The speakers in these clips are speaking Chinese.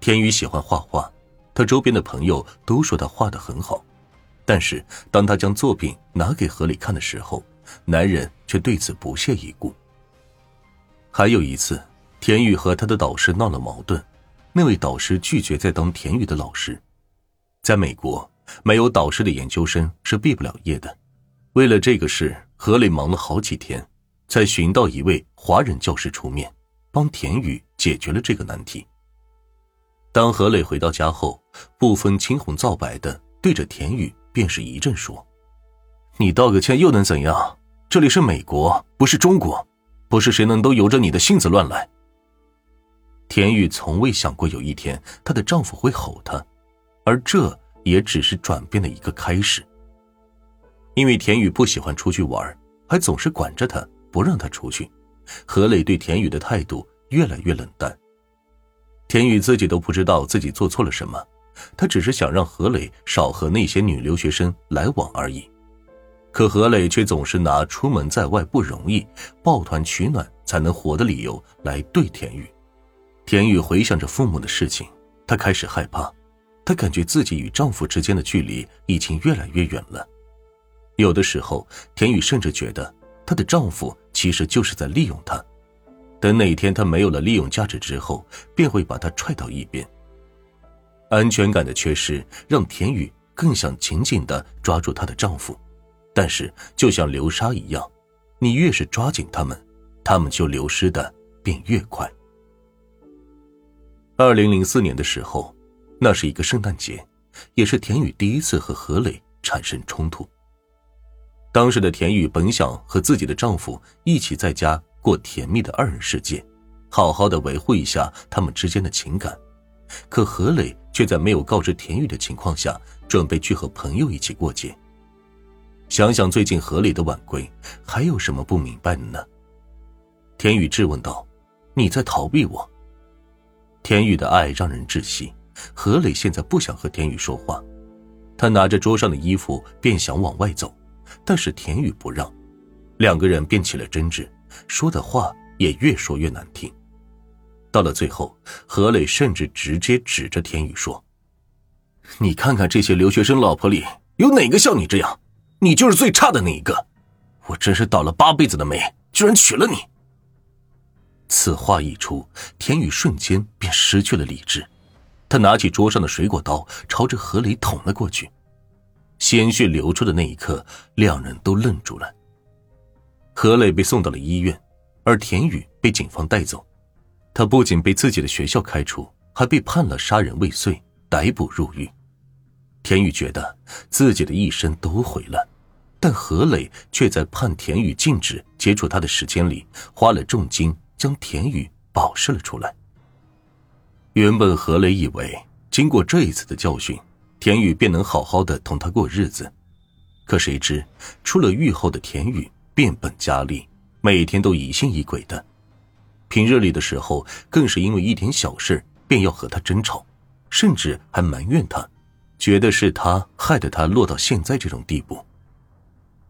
田宇喜欢画画，他周边的朋友都说他画的很好，但是当他将作品拿给何磊看的时候，男人却对此不屑一顾。还有一次，田宇和他的导师闹了矛盾，那位导师拒绝再当田宇的老师。在美国，没有导师的研究生是毕不了业的。为了这个事，何磊忙了好几天，才寻到一位华人教师出面，帮田宇解决了这个难题。当何磊回到家后，不分青红皂白的对着田宇便是一阵说：“你道个歉又能怎样？这里是美国，不是中国。”不是谁能都由着你的性子乱来。田雨从未想过有一天她的丈夫会吼她，而这也只是转变的一个开始。因为田宇不喜欢出去玩，还总是管着她，不让她出去，何磊对田宇的态度越来越冷淡。田宇自己都不知道自己做错了什么，他只是想让何磊少和那些女留学生来往而已。可何磊却总是拿出门在外不容易，抱团取暖才能活的理由来对田宇。田宇回想着父母的事情，她开始害怕，她感觉自己与丈夫之间的距离已经越来越远了。有的时候，田宇甚至觉得她的丈夫其实就是在利用她，等哪天他没有了利用价值之后，便会把他踹到一边。安全感的缺失让田宇更想紧紧的抓住她的丈夫。但是，就像流沙一样，你越是抓紧他们，他们就流失的便越快。二零零四年的时候，那是一个圣诞节，也是田宇第一次和何磊产生冲突。当时的田宇本想和自己的丈夫一起在家过甜蜜的二人世界，好好的维护一下他们之间的情感，可何磊却在没有告知田宇的情况下，准备去和朋友一起过节。想想最近何磊的晚归，还有什么不明白的呢？田宇质问道：“你在逃避我？”田宇的爱让人窒息。何磊现在不想和田宇说话，他拿着桌上的衣服便想往外走，但是田宇不让，两个人便起了争执，说的话也越说越难听。到了最后，何磊甚至直接指着田宇说：“你看看这些留学生老婆里，有哪个像你这样？”你就是最差的那一个，我真是倒了八辈子的霉，居然娶了你。此话一出，田宇瞬间便失去了理智，他拿起桌上的水果刀，朝着何磊捅了过去。鲜血流出的那一刻，两人都愣住了。何磊被送到了医院，而田宇被警方带走。他不仅被自己的学校开除，还被判了杀人未遂，逮捕入狱。田宇觉得自己的一生都毁了。但何磊却在判田宇禁止接触他的时间里，花了重金将田宇保释了出来。原本何磊以为经过这一次的教训，田宇便能好好的同他过日子，可谁知出了狱后的田宇变本加厉，每天都疑心疑鬼的，平日里的时候更是因为一点小事便要和他争吵，甚至还埋怨他，觉得是他害得他落到现在这种地步。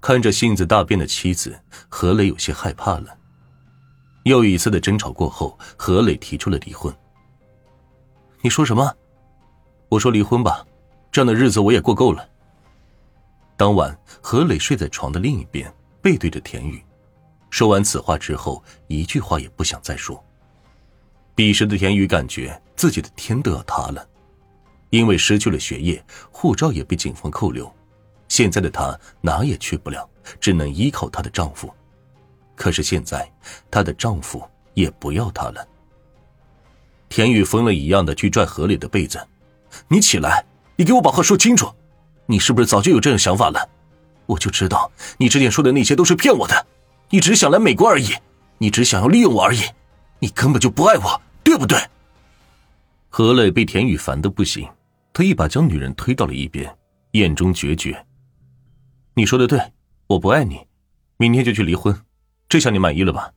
看着性子大变的妻子，何磊有些害怕了。又一次的争吵过后，何磊提出了离婚。你说什么？我说离婚吧，这样的日子我也过够了。当晚，何磊睡在床的另一边，背对着田宇。说完此话之后，一句话也不想再说。彼时的田宇感觉自己的天都要塌了，因为失去了学业，护照也被警方扣留。现在的她哪也去不了，只能依靠她的丈夫。可是现在，她的丈夫也不要她了。田宇疯了一样的去拽河里的被子：“你起来，你给我把话说清楚，你是不是早就有这种想法了？我就知道你之前说的那些都是骗我的，你只想来美国而已，你只想要利用我而已，你根本就不爱我，对不对？”何磊被田宇烦的不行，他一把将女人推到了一边，眼中决绝。你说的对，我不爱你，明天就去离婚，这下你满意了吧？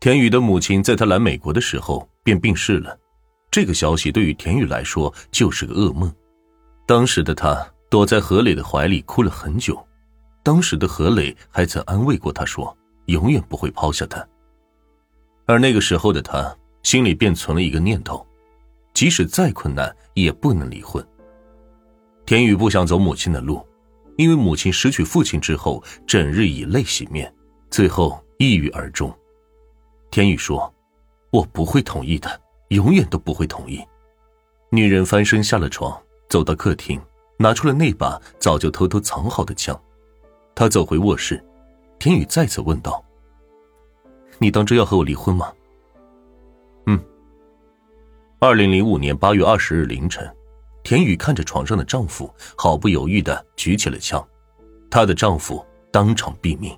田宇的母亲在他来美国的时候便病逝了，这个消息对于田宇来说就是个噩梦。当时的他躲在何磊的怀里哭了很久，当时的何磊还曾安慰过他说永远不会抛下他。而那个时候的他心里便存了一个念头：即使再困难也不能离婚。田宇不想走母亲的路，因为母亲失去父亲之后，整日以泪洗面，最后抑郁而终。田宇说：“我不会同意的，永远都不会同意。”女人翻身下了床，走到客厅，拿出了那把早就偷偷藏好的枪。他走回卧室，田宇再次问道：“你当真要和我离婚吗？”嗯。二零零五年八月二十日凌晨，田雨看着床上的丈夫，毫不犹豫的举起了枪，她的丈夫当场毙命。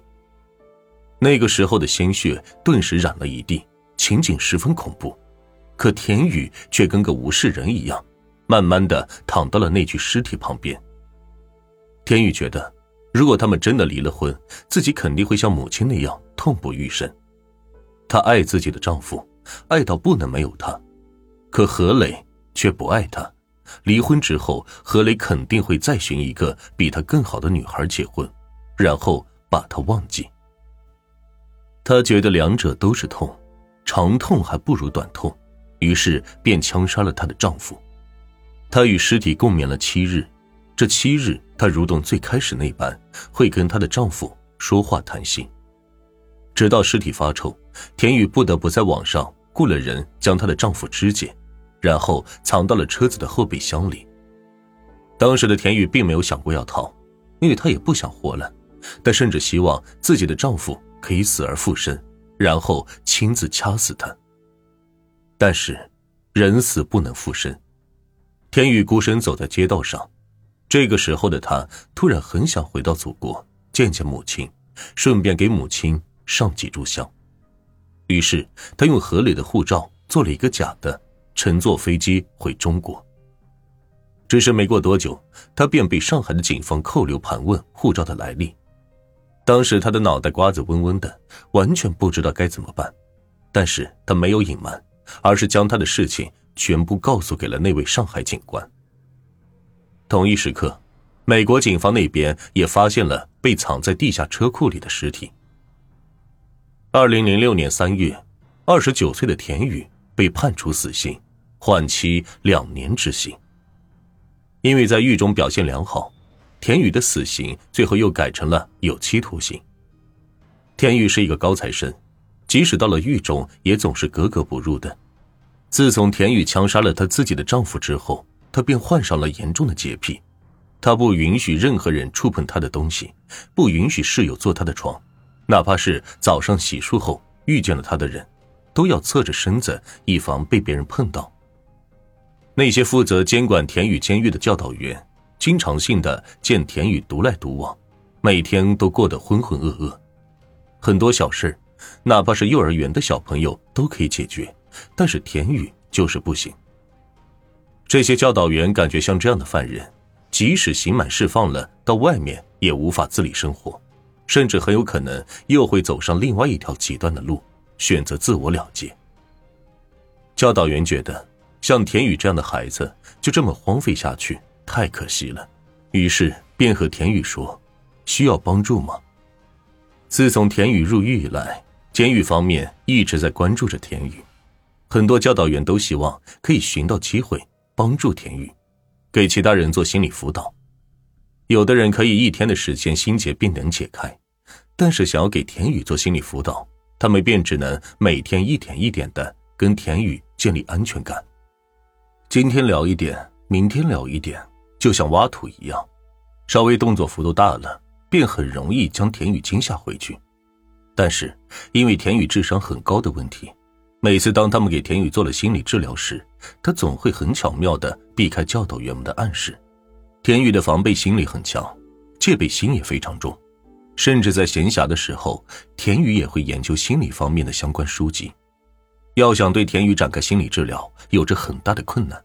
那个时候的鲜血顿时染了一地，情景十分恐怖。可田雨却跟个无事人一样，慢慢的躺到了那具尸体旁边。天宇觉得，如果他们真的离了婚，自己肯定会像母亲那样痛不欲生。她爱自己的丈夫。爱到不能没有他，可何磊却不爱她。离婚之后，何磊肯定会再寻一个比他更好的女孩结婚，然后把她忘记。他觉得两者都是痛，长痛还不如短痛，于是便枪杀了她的丈夫。她与尸体共眠了七日，这七日她如同最开始那般，会跟她的丈夫说话谈心。直到尸体发臭，田雨不得不在网上。雇了人将她的丈夫肢解，然后藏到了车子的后备箱里。当时的田雨并没有想过要逃，因为她也不想活了，她甚至希望自己的丈夫可以死而复生，然后亲自掐死她。但是，人死不能复生。天宇孤身走在街道上，这个时候的他突然很想回到祖国，见见母亲，顺便给母亲上几炷香。于是，他用河里的护照做了一个假的，乘坐飞机回中国。只是没过多久，他便被上海的警方扣留盘问护照的来历。当时他的脑袋瓜子嗡嗡的，完全不知道该怎么办。但是他没有隐瞒，而是将他的事情全部告诉给了那位上海警官。同一时刻，美国警方那边也发现了被藏在地下车库里的尸体。二零零六年三月，二十九岁的田宇被判处死刑，缓期两年执行。因为在狱中表现良好，田宇的死刑最后又改成了有期徒刑。田宇是一个高材生，即使到了狱中，也总是格格不入的。自从田宇枪杀了他自己的丈夫之后，他便患上了严重的洁癖，他不允许任何人触碰他的东西，不允许室友坐他的床。哪怕是早上洗漱后遇见了他的人，都要侧着身子，以防被别人碰到。那些负责监管田宇监狱的教导员，经常性的见田宇独来独往，每天都过得浑浑噩噩。很多小事，哪怕是幼儿园的小朋友都可以解决，但是田宇就是不行。这些教导员感觉像这样的犯人，即使刑满释放了，到外面也无法自理生活。甚至很有可能又会走上另外一条极端的路，选择自我了结。教导员觉得，像田宇这样的孩子就这么荒废下去太可惜了，于是便和田宇说：“需要帮助吗？”自从田宇入狱以来，监狱方面一直在关注着田宇，很多教导员都希望可以寻到机会帮助田宇，给其他人做心理辅导。有的人可以一天的时间心结便能解开，但是想要给田宇做心理辅导，他们便只能每天一点一点的跟田宇建立安全感。今天聊一点，明天聊一点，就像挖土一样，稍微动作幅度大了，便很容易将田宇惊吓回去。但是因为田宇智商很高的问题，每次当他们给田宇做了心理治疗时，他总会很巧妙的避开教导员们的暗示。田宇的防备心理很强，戒备心也非常重，甚至在闲暇的时候，田宇也会研究心理方面的相关书籍。要想对田宇展开心理治疗，有着很大的困难，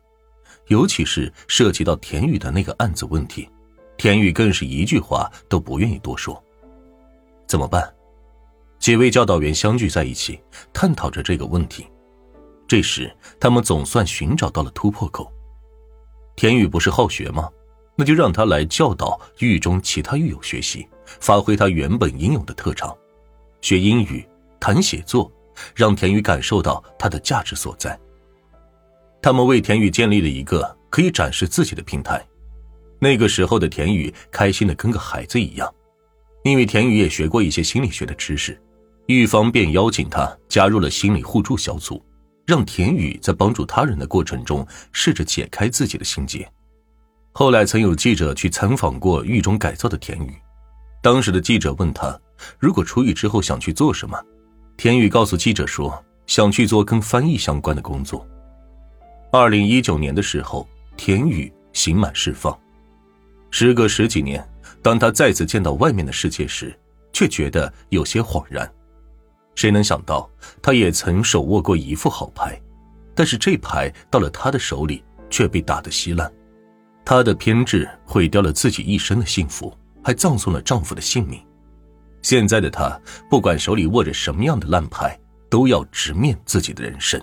尤其是涉及到田宇的那个案子问题，田宇更是一句话都不愿意多说。怎么办？几位教导员相聚在一起，探讨着这个问题。这时，他们总算寻找到了突破口。田宇不是好学吗？那就让他来教导狱中其他狱友学习，发挥他原本应有的特长，学英语、谈写作，让田宇感受到他的价值所在。他们为田宇建立了一个可以展示自己的平台。那个时候的田宇开心的跟个孩子一样，因为田宇也学过一些心理学的知识，玉芳便邀请他加入了心理互助小组，让田宇在帮助他人的过程中试着解开自己的心结。后来曾有记者去参访过狱中改造的田宇，当时的记者问他，如果出狱之后想去做什么，田宇告诉记者说想去做跟翻译相关的工作。二零一九年的时候，田宇刑满释放。时隔十几年，当他再次见到外面的世界时，却觉得有些恍然。谁能想到，她也曾手握过一副好牌，但是这牌到了她的手里却被打得稀烂。她的偏执毁掉了自己一生的幸福，还葬送了丈夫的性命。现在的她，不管手里握着什么样的烂牌，都要直面自己的人生。